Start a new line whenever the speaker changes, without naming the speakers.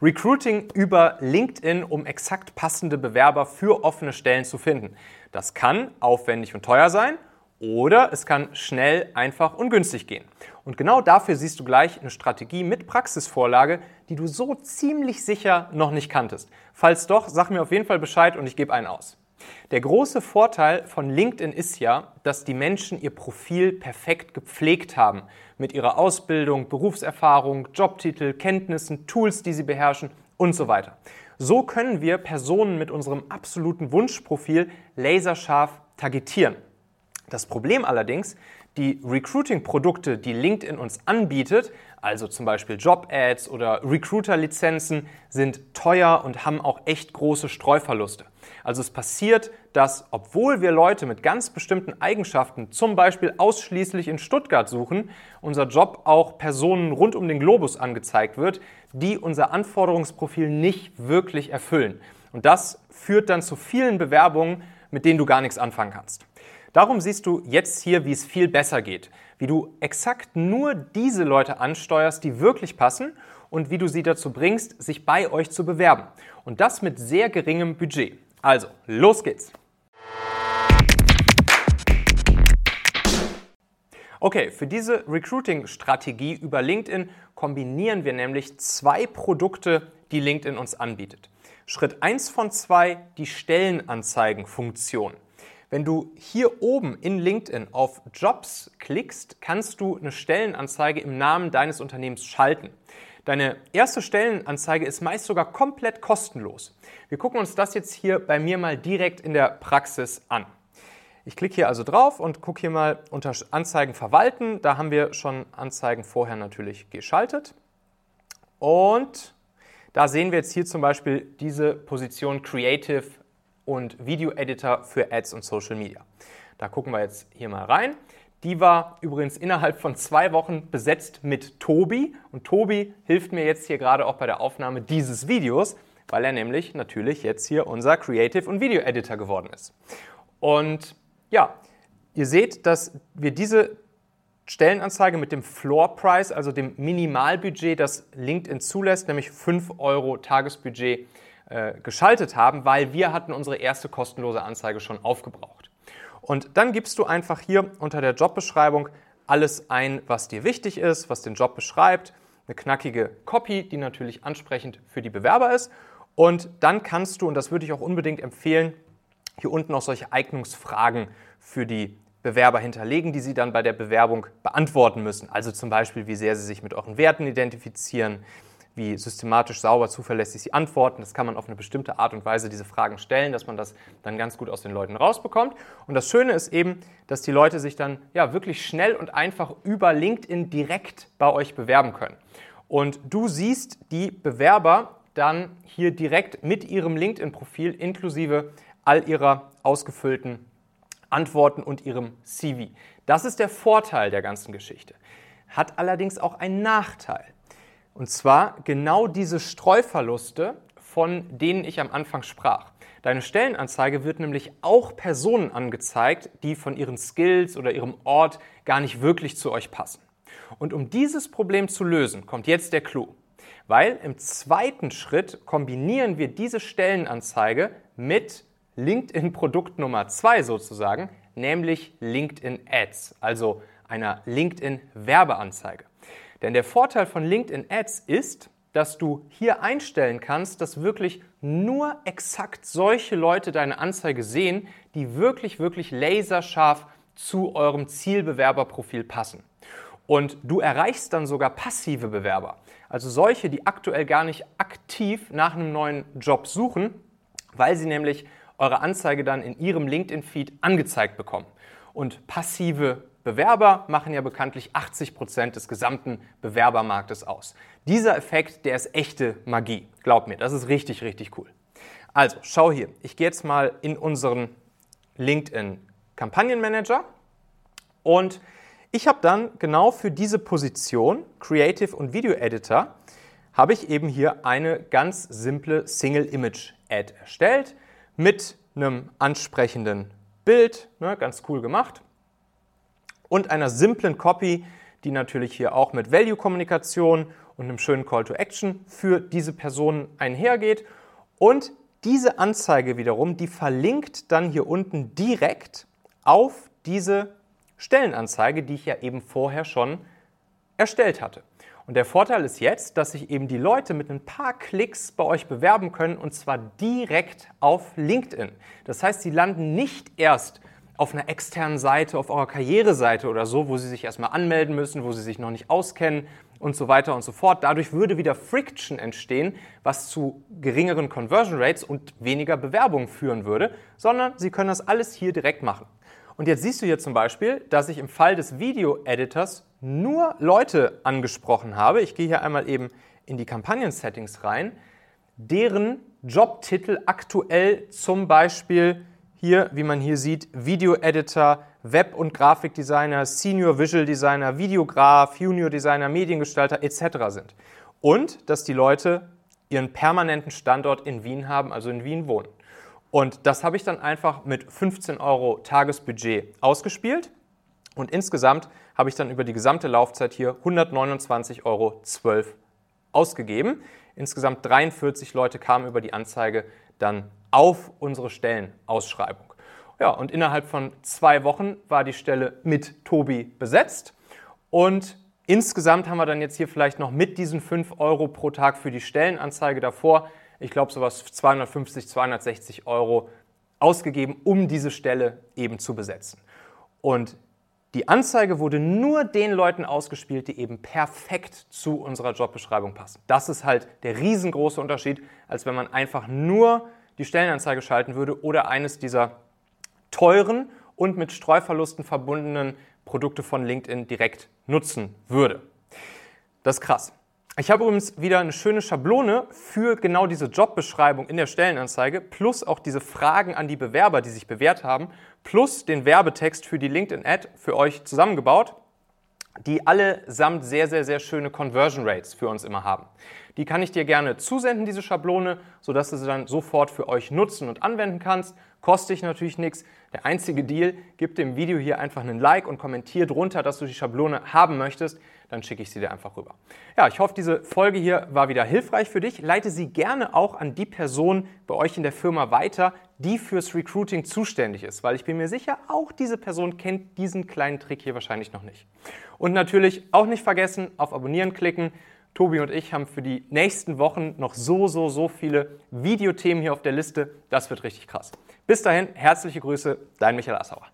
Recruiting über LinkedIn, um exakt passende Bewerber für offene Stellen zu finden. Das kann aufwendig und teuer sein oder es kann schnell, einfach und günstig gehen. Und genau dafür siehst du gleich eine Strategie mit Praxisvorlage, die du so ziemlich sicher noch nicht kanntest. Falls doch, sag mir auf jeden Fall Bescheid und ich gebe einen aus. Der große Vorteil von LinkedIn ist ja, dass die Menschen ihr Profil perfekt gepflegt haben. Mit ihrer Ausbildung, Berufserfahrung, Jobtitel, Kenntnissen, Tools, die sie beherrschen und so weiter. So können wir Personen mit unserem absoluten Wunschprofil laserscharf targetieren. Das Problem allerdings, die Recruiting-Produkte, die LinkedIn uns anbietet, also zum Beispiel Job-Ads oder Recruiter-Lizenzen, sind teuer und haben auch echt große Streuverluste. Also es passiert, dass obwohl wir Leute mit ganz bestimmten Eigenschaften, zum Beispiel ausschließlich in Stuttgart suchen, unser Job auch Personen rund um den Globus angezeigt wird, die unser Anforderungsprofil nicht wirklich erfüllen. Und das führt dann zu vielen Bewerbungen, mit denen du gar nichts anfangen kannst. Darum siehst du jetzt hier, wie es viel besser geht, wie du exakt nur diese Leute ansteuerst, die wirklich passen und wie du sie dazu bringst, sich bei euch zu bewerben. Und das mit sehr geringem Budget. Also, los geht's! Okay, für diese Recruiting-Strategie über LinkedIn kombinieren wir nämlich zwei Produkte, die LinkedIn uns anbietet. Schritt 1 von 2, die Stellenanzeigen-Funktion. Wenn du hier oben in LinkedIn auf Jobs klickst, kannst du eine Stellenanzeige im Namen deines Unternehmens schalten. Deine erste Stellenanzeige ist meist sogar komplett kostenlos. Wir gucken uns das jetzt hier bei mir mal direkt in der Praxis an. Ich klicke hier also drauf und gucke hier mal unter Anzeigen verwalten. Da haben wir schon Anzeigen vorher natürlich geschaltet. Und da sehen wir jetzt hier zum Beispiel diese Position Creative und Video-Editor für Ads und Social Media. Da gucken wir jetzt hier mal rein. Die war übrigens innerhalb von zwei Wochen besetzt mit Tobi. Und Tobi hilft mir jetzt hier gerade auch bei der Aufnahme dieses Videos, weil er nämlich natürlich jetzt hier unser Creative und Video Editor geworden ist. Und ja, ihr seht, dass wir diese Stellenanzeige mit dem Floor Price, also dem Minimalbudget, das LinkedIn zulässt, nämlich 5 Euro Tagesbudget, äh, geschaltet haben, weil wir hatten unsere erste kostenlose Anzeige schon aufgebraucht. Und dann gibst du einfach hier unter der Jobbeschreibung alles ein, was dir wichtig ist, was den Job beschreibt, eine knackige Copy, die natürlich ansprechend für die Bewerber ist. Und dann kannst du, und das würde ich auch unbedingt empfehlen, hier unten noch solche Eignungsfragen für die Bewerber hinterlegen, die sie dann bei der Bewerbung beantworten müssen. Also zum Beispiel, wie sehr sie sich mit euren Werten identifizieren, wie systematisch, sauber, zuverlässig sie antworten. Das kann man auf eine bestimmte Art und Weise diese Fragen stellen, dass man das dann ganz gut aus den Leuten rausbekommt. Und das Schöne ist eben, dass die Leute sich dann ja wirklich schnell und einfach über LinkedIn direkt bei euch bewerben können. Und du siehst die Bewerber dann hier direkt mit ihrem LinkedIn-Profil inklusive all ihrer ausgefüllten Antworten und ihrem CV. Das ist der Vorteil der ganzen Geschichte. Hat allerdings auch einen Nachteil. Und zwar genau diese Streuverluste, von denen ich am Anfang sprach. Deine Stellenanzeige wird nämlich auch Personen angezeigt, die von ihren Skills oder ihrem Ort gar nicht wirklich zu euch passen. Und um dieses Problem zu lösen, kommt jetzt der Clou. Weil im zweiten Schritt kombinieren wir diese Stellenanzeige mit LinkedIn-Produkt Nummer zwei sozusagen, nämlich LinkedIn Ads, also einer LinkedIn-Werbeanzeige. Denn der Vorteil von LinkedIn Ads ist, dass du hier einstellen kannst, dass wirklich nur exakt solche Leute deine Anzeige sehen, die wirklich, wirklich laserscharf zu eurem Zielbewerberprofil passen. Und du erreichst dann sogar passive Bewerber, also solche, die aktuell gar nicht aktiv nach einem neuen Job suchen, weil sie nämlich eure Anzeige dann in ihrem LinkedIn-Feed angezeigt bekommen. Und passive Bewerber machen ja bekanntlich 80 Prozent des gesamten Bewerbermarktes aus. Dieser Effekt, der ist echte Magie. Glaub mir, das ist richtig, richtig cool. Also, schau hier. Ich gehe jetzt mal in unseren LinkedIn Kampagnenmanager und ich habe dann genau für diese Position Creative und Video Editor habe ich eben hier eine ganz simple Single Image Ad erstellt mit einem ansprechenden Bild, ne, ganz cool gemacht und einer simplen Copy, die natürlich hier auch mit Value-Kommunikation und einem schönen Call to Action für diese Personen einhergeht. Und diese Anzeige wiederum, die verlinkt dann hier unten direkt auf diese Stellenanzeige, die ich ja eben vorher schon erstellt hatte. Und der Vorteil ist jetzt, dass sich eben die Leute mit ein paar Klicks bei euch bewerben können und zwar direkt auf LinkedIn. Das heißt, sie landen nicht erst auf einer externen Seite, auf eurer Karriereseite oder so, wo sie sich erstmal anmelden müssen, wo sie sich noch nicht auskennen und so weiter und so fort. Dadurch würde wieder Friction entstehen, was zu geringeren Conversion Rates und weniger Bewerbungen führen würde, sondern sie können das alles hier direkt machen. Und jetzt siehst du hier zum Beispiel, dass ich im Fall des Video-Editors nur Leute angesprochen habe. Ich gehe hier einmal eben in die Kampagnen-Settings rein, deren Jobtitel aktuell zum Beispiel hier, wie man hier sieht, Video-Editor, Web- und Grafikdesigner, Senior Visual Designer, Videograf, Junior Designer, Mediengestalter etc. sind. Und dass die Leute ihren permanenten Standort in Wien haben, also in Wien wohnen. Und das habe ich dann einfach mit 15 Euro Tagesbudget ausgespielt. Und insgesamt habe ich dann über die gesamte Laufzeit hier 129,12 Euro ausgegeben. Insgesamt 43 Leute kamen über die Anzeige dann auf unsere Stellenausschreibung. Ja, und innerhalb von zwei Wochen war die Stelle mit Tobi besetzt. Und insgesamt haben wir dann jetzt hier vielleicht noch mit diesen 5 Euro pro Tag für die Stellenanzeige davor ich glaube, sowas 250, 260 Euro ausgegeben, um diese Stelle eben zu besetzen. Und die Anzeige wurde nur den Leuten ausgespielt, die eben perfekt zu unserer Jobbeschreibung passen. Das ist halt der riesengroße Unterschied, als wenn man einfach nur die Stellenanzeige schalten würde oder eines dieser teuren und mit Streuverlusten verbundenen Produkte von LinkedIn direkt nutzen würde. Das ist krass. Ich habe übrigens wieder eine schöne Schablone für genau diese Jobbeschreibung in der Stellenanzeige, plus auch diese Fragen an die Bewerber, die sich bewährt haben, plus den Werbetext für die LinkedIn-Ad für euch zusammengebaut, die allesamt sehr, sehr, sehr schöne Conversion Rates für uns immer haben. Die kann ich dir gerne zusenden, diese Schablone, sodass du sie dann sofort für euch nutzen und anwenden kannst. Kostet dich natürlich nichts. Der einzige Deal, gib dem Video hier einfach einen Like und kommentier drunter, dass du die Schablone haben möchtest dann schicke ich sie dir einfach rüber. Ja, ich hoffe, diese Folge hier war wieder hilfreich für dich. Leite sie gerne auch an die Person bei euch in der Firma weiter, die fürs Recruiting zuständig ist, weil ich bin mir sicher, auch diese Person kennt diesen kleinen Trick hier wahrscheinlich noch nicht. Und natürlich auch nicht vergessen, auf Abonnieren klicken. Tobi und ich haben für die nächsten Wochen noch so, so, so viele Videothemen hier auf der Liste. Das wird richtig krass. Bis dahin, herzliche Grüße, dein Michael Assauer.